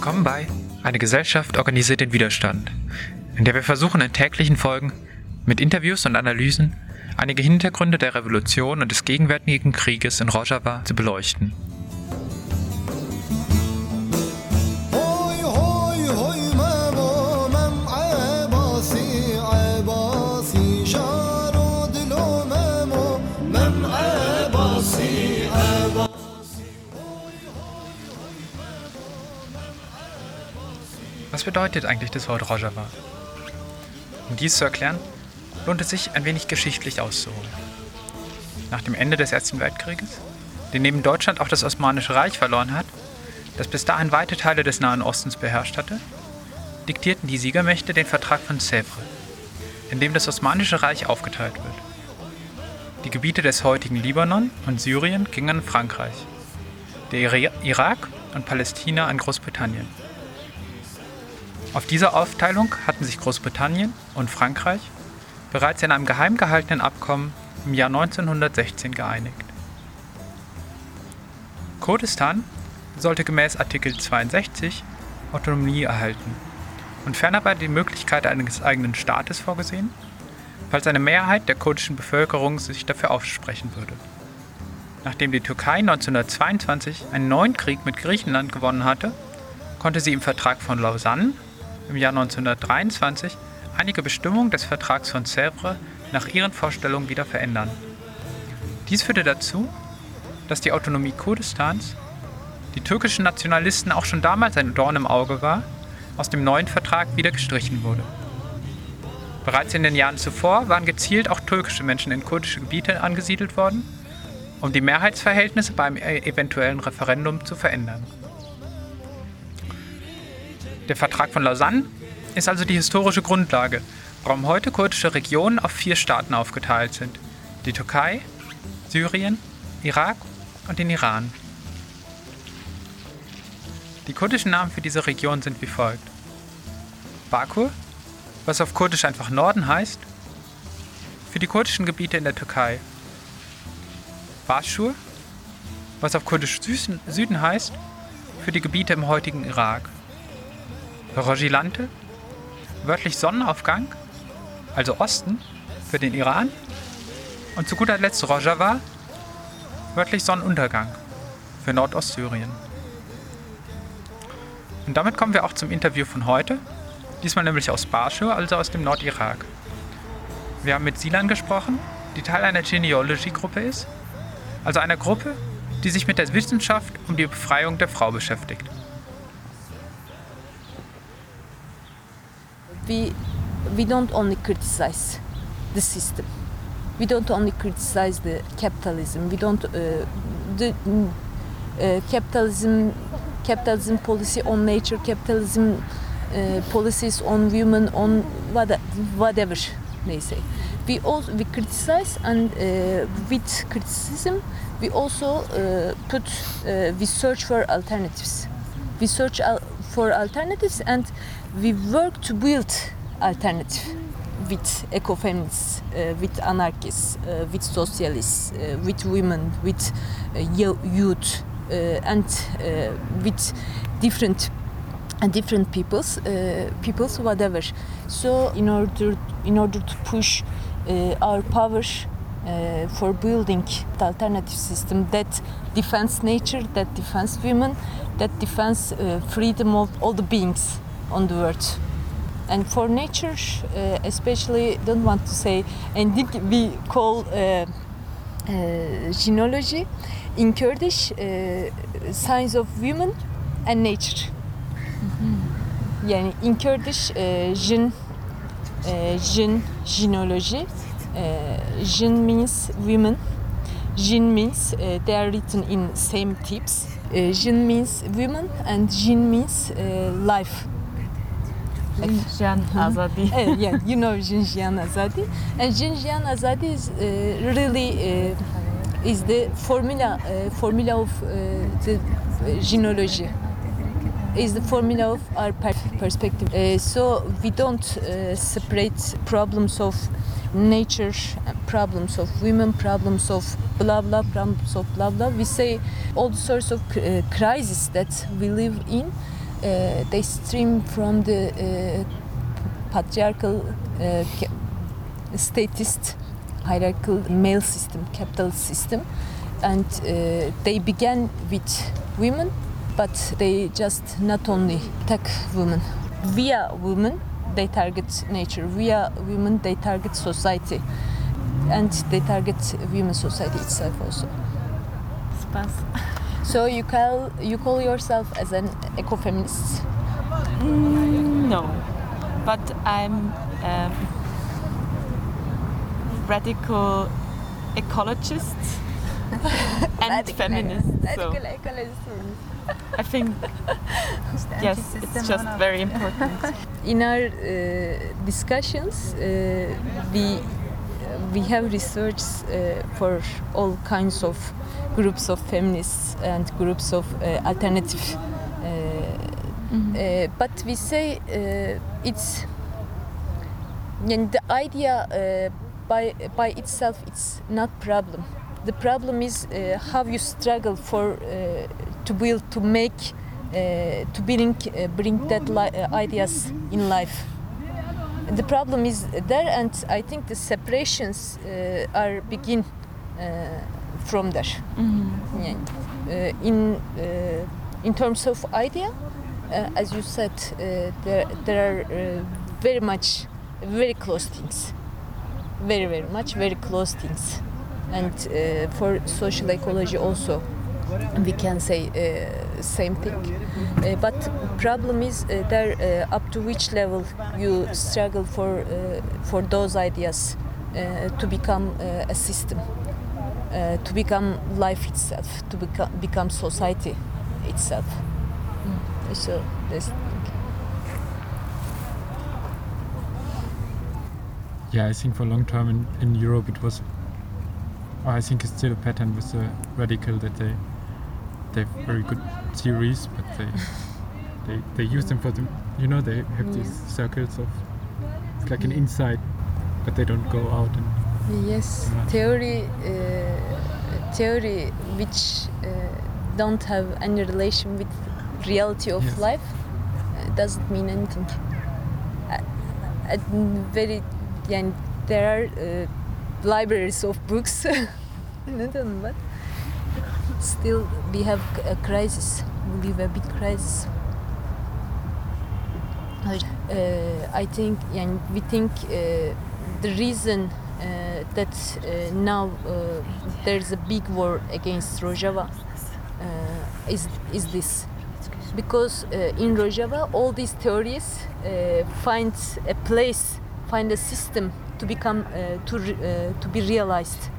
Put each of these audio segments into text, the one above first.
Willkommen bei Eine Gesellschaft organisiert den Widerstand, in der wir versuchen in täglichen Folgen mit Interviews und Analysen einige Hintergründe der Revolution und des gegenwärtigen Krieges in Rojava zu beleuchten. Was bedeutet eigentlich das Wort Rojava? Um dies zu erklären, lohnt es sich, ein wenig geschichtlich auszuholen. Nach dem Ende des Ersten Weltkrieges, den neben Deutschland auch das Osmanische Reich verloren hat, das bis dahin weite Teile des Nahen Ostens beherrscht hatte, diktierten die Siegermächte den Vertrag von Sèvres, in dem das Osmanische Reich aufgeteilt wird. Die Gebiete des heutigen Libanon und Syrien gingen an Frankreich, der Ira- Irak und Palästina an Großbritannien. Auf diese Aufteilung hatten sich Großbritannien und Frankreich bereits in einem geheim gehaltenen Abkommen im Jahr 1916 geeinigt. Kurdistan sollte gemäß Artikel 62 Autonomie erhalten und ferner war die Möglichkeit eines eigenen Staates vorgesehen, falls eine Mehrheit der kurdischen Bevölkerung sich dafür aussprechen würde. Nachdem die Türkei 1922 einen neuen Krieg mit Griechenland gewonnen hatte, konnte sie im Vertrag von Lausanne im Jahr 1923 einige Bestimmungen des Vertrags von Sèvres nach ihren Vorstellungen wieder verändern. Dies führte dazu, dass die Autonomie Kurdistans, die türkischen Nationalisten auch schon damals ein Dorn im Auge war, aus dem neuen Vertrag wieder gestrichen wurde. Bereits in den Jahren zuvor waren gezielt auch türkische Menschen in kurdische Gebiete angesiedelt worden, um die Mehrheitsverhältnisse beim eventuellen Referendum zu verändern. Der Vertrag von Lausanne ist also die historische Grundlage, warum heute kurdische Regionen auf vier Staaten aufgeteilt sind. Die Türkei, Syrien, Irak und den Iran. Die kurdischen Namen für diese Region sind wie folgt. Bakur, was auf Kurdisch einfach Norden heißt, für die kurdischen Gebiete in der Türkei. Baschur, was auf Kurdisch Süßen- Süden heißt, für die Gebiete im heutigen Irak. Rojilante, wörtlich Sonnenaufgang, also Osten, für den Iran. Und zu guter Letzt Rojava, wörtlich Sonnenuntergang, für Nordostsyrien. Und damit kommen wir auch zum Interview von heute, diesmal nämlich aus Barshur, also aus dem Nordirak. Wir haben mit Silan gesprochen, die Teil einer Genealogy-Gruppe ist, also einer Gruppe, die sich mit der Wissenschaft um die Befreiung der Frau beschäftigt. We we don't only criticize the system. We don't only criticize the capitalism. We don't uh, the mm, uh, capitalism capitalism policy on nature capitalism uh, policies on women on what, whatever they say. We also we criticize and uh, with criticism we also uh, put uh, we search for alternatives. We search al- for alternatives and we work to build alternative with ecofeminists, uh, with anarchists, uh, with socialists, uh, with women, with uh, youth, uh, and uh, with different different peoples, peoples, whatever. So, in order in order to push our power uh, for building the alternative system that defends nature, that defends women, that defends freedom of all the beings on the earth. And for nature, uh, especially, don't want to say anything we call uh, uh, jineology in Kurdish, uh, signs of women and nature. Yani in Kurdish, uh, jin, uh, jin jineology. Uh, jin means women. Jin means uh, they are written in same tips. Uh, jin means women and jin means uh, life. Jan Azadi. Eh, yeah, you know Jin Jiyan Azadi, and Jin Jiyan Azadi is uh, really uh, is the formula uh, formula of uh, the uh, jineology. Is the formula of our perspective. Uh, so we don't uh, separate problems of nature, uh, problems of women, problems of blah blah, problems of blah blah. We say all the sorts of uh, crises that we live in uh, they stream from the uh, patriarchal uh, statist hierarchical male system capital system. And uh, they began with women but they just not only attack women. Via women they target nature. Via women they target society. And they target women society itself also. Spaß. so you call you call yourself as an ecofeminist No, but I'm um, radical ecologist and feminist. Radical So I think yes, it's just very important. in our uh, discussions uh, we we have research uh, for all kinds of groups of feminists and groups of uh, alternative uh, uh, but we say uh, it's and the idea uh, by by itself it's not problem. The problem is uh, how you struggle for uh, to build to make uh, to bring uh, bring that li- uh, ideas in life the problem is there and i think the separations uh, are begin uh, from there. Yeah. Uh, in uh, in terms of idea uh, as you said uh, there there are uh, very much very close things. Very very much very close things. And uh, for social ecology also we can say uh, same thing. Uh, but problem is uh, there uh, up to which level you struggle for uh, for those ideas uh, to become uh, a system uh, to become life itself to become become society itself. So this Yeah, I think for long term in, in Europe it was. I think it's still a pattern with the radical that they they have very good theories, but they they they use them for the you know they have these circles of it's like an inside, but they don't go out and Yes, much. theory, uh, theory which uh, don't have any relation with reality of Yes. life uh, doesn't mean anything. Uh, uh, very, yani, there are uh, libraries of books. Anladın mı? Still, we have a crisis. We live a big crisis. Uh, I think, and we think uh, the reason uh, that uh, now uh, there's a big war against Rojava uh, is is this because uh, in Rojava all these theories uh, find a place, find a system to become uh, to uh, to be realized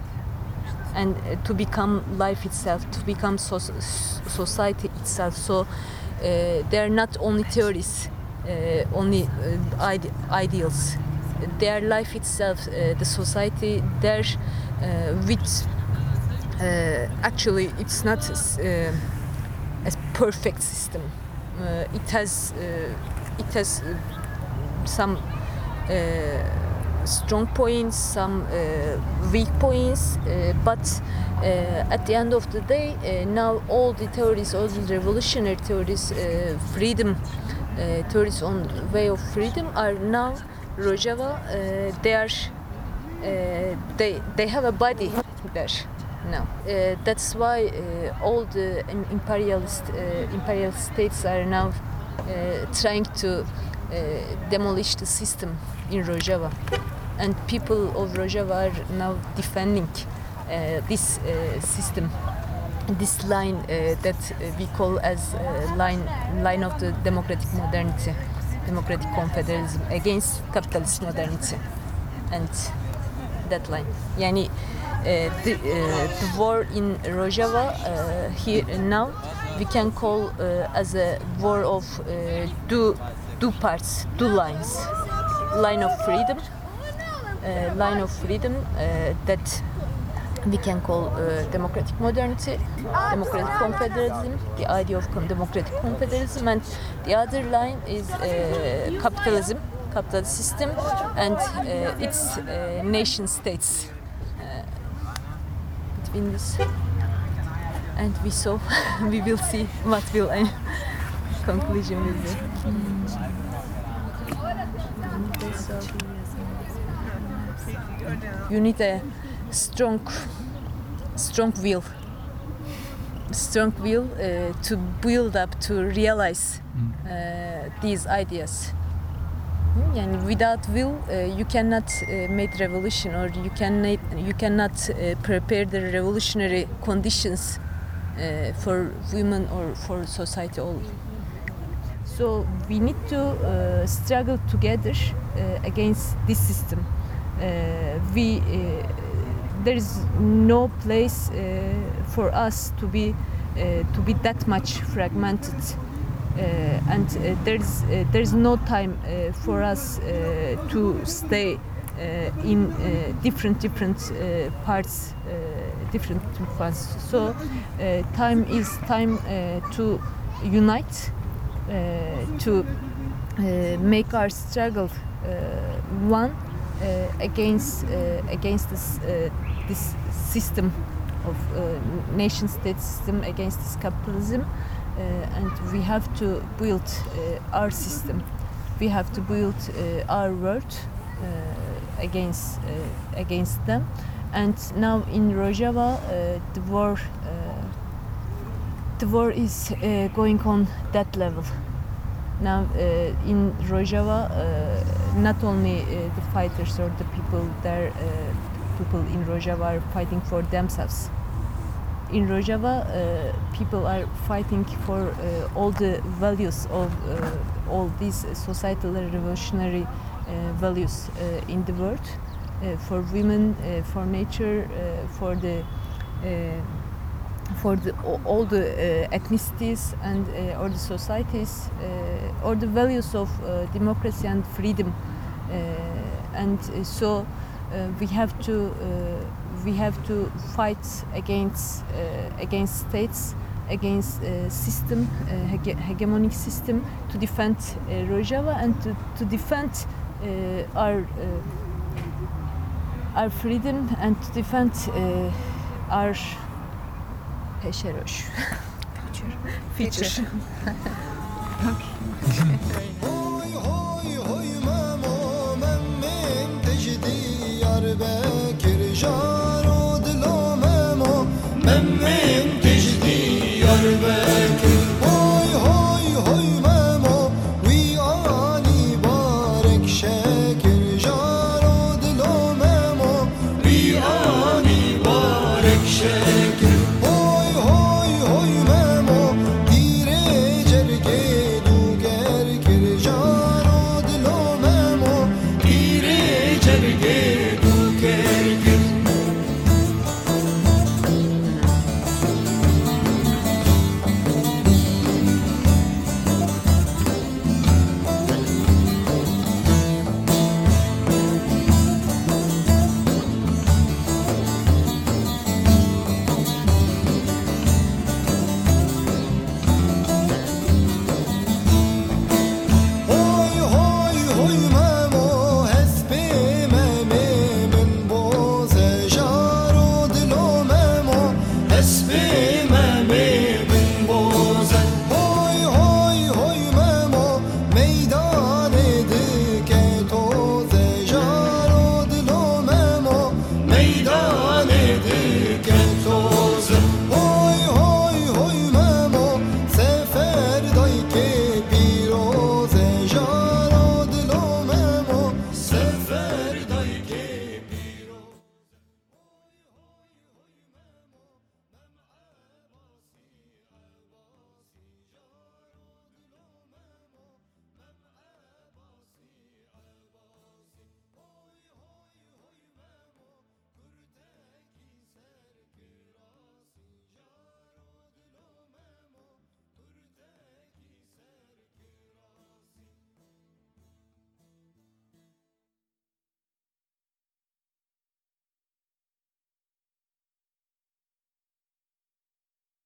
and uh, to become life itself, to become so- society itself. So uh, they are not only theories, uh, only ide- ideals. They are life itself, the society. There, uh, with actually, it's not a perfect system. It has it has some uh, strong points, some uh, weak points, uh, but uh, at the end of the day, now all the theories, all the revolutionary theories, freedom theories on way of freedom are now Rojava. They are they they have a body there now. Uh, that's why uh, all the imperialist uh, imperial states are now trying to demolish the system in Rojava, and people of Rojava are now defending uh, this uh, system, this line uh, that uh, we call as uh, line line of the democratic modernity, democratic confederalism against capitalist modernity, and that line. Yani uh, the, the war in Rojava here and now we can call as a war of two two parts, two lines. Line of freedom, line of freedom uh, that we can call uh, democratic modernity, democratic confederalism, the idea of democratic confederalism, and the other line is uh, capitalism, capitalist system, and uh, its uh, nation states. Uh, between this, and we saw, we will see what will. end. conclusion will be. You need a strong, strong will, strong will uh, to build up to realize uh, these ideas. And without will, uh, you cannot uh, make revolution, or you cannot you cannot uh, prepare the revolutionary conditions uh, for women or for society all. So we need to struggle together against this system. Uh, we uh, there is no place uh, for us to be to be that much fragmented. And there's there's no time for us to stay uh, in uh, different different uh, parts different parts so time is time to unite to make our struggle one against uh, against this uh, this system of uh, nation state system against this capitalism uh, and we have to build uh, our system. We have to build uh, our world uh, against uh, against them. And now in Rojava uh, the war uh, the war is uh, going on that level now uh, in Rojava uh, not only uh, the fighters or the people there people in Rojava are fighting for themselves. In Rojava people are fighting for all the values of all these societal revolutionary values in the world uh, for women uh, for nature uh, for the for the, all the uh, ethnicities and uh, all the societies uh, or the values of uh, democracy and freedom. Uh, and uh, so we have to we have to fight against against states against system hege- hegemonic system to defend Rojava and to, to defend our our freedom and to defend our Peşeroş. Feature. Feature. Feature.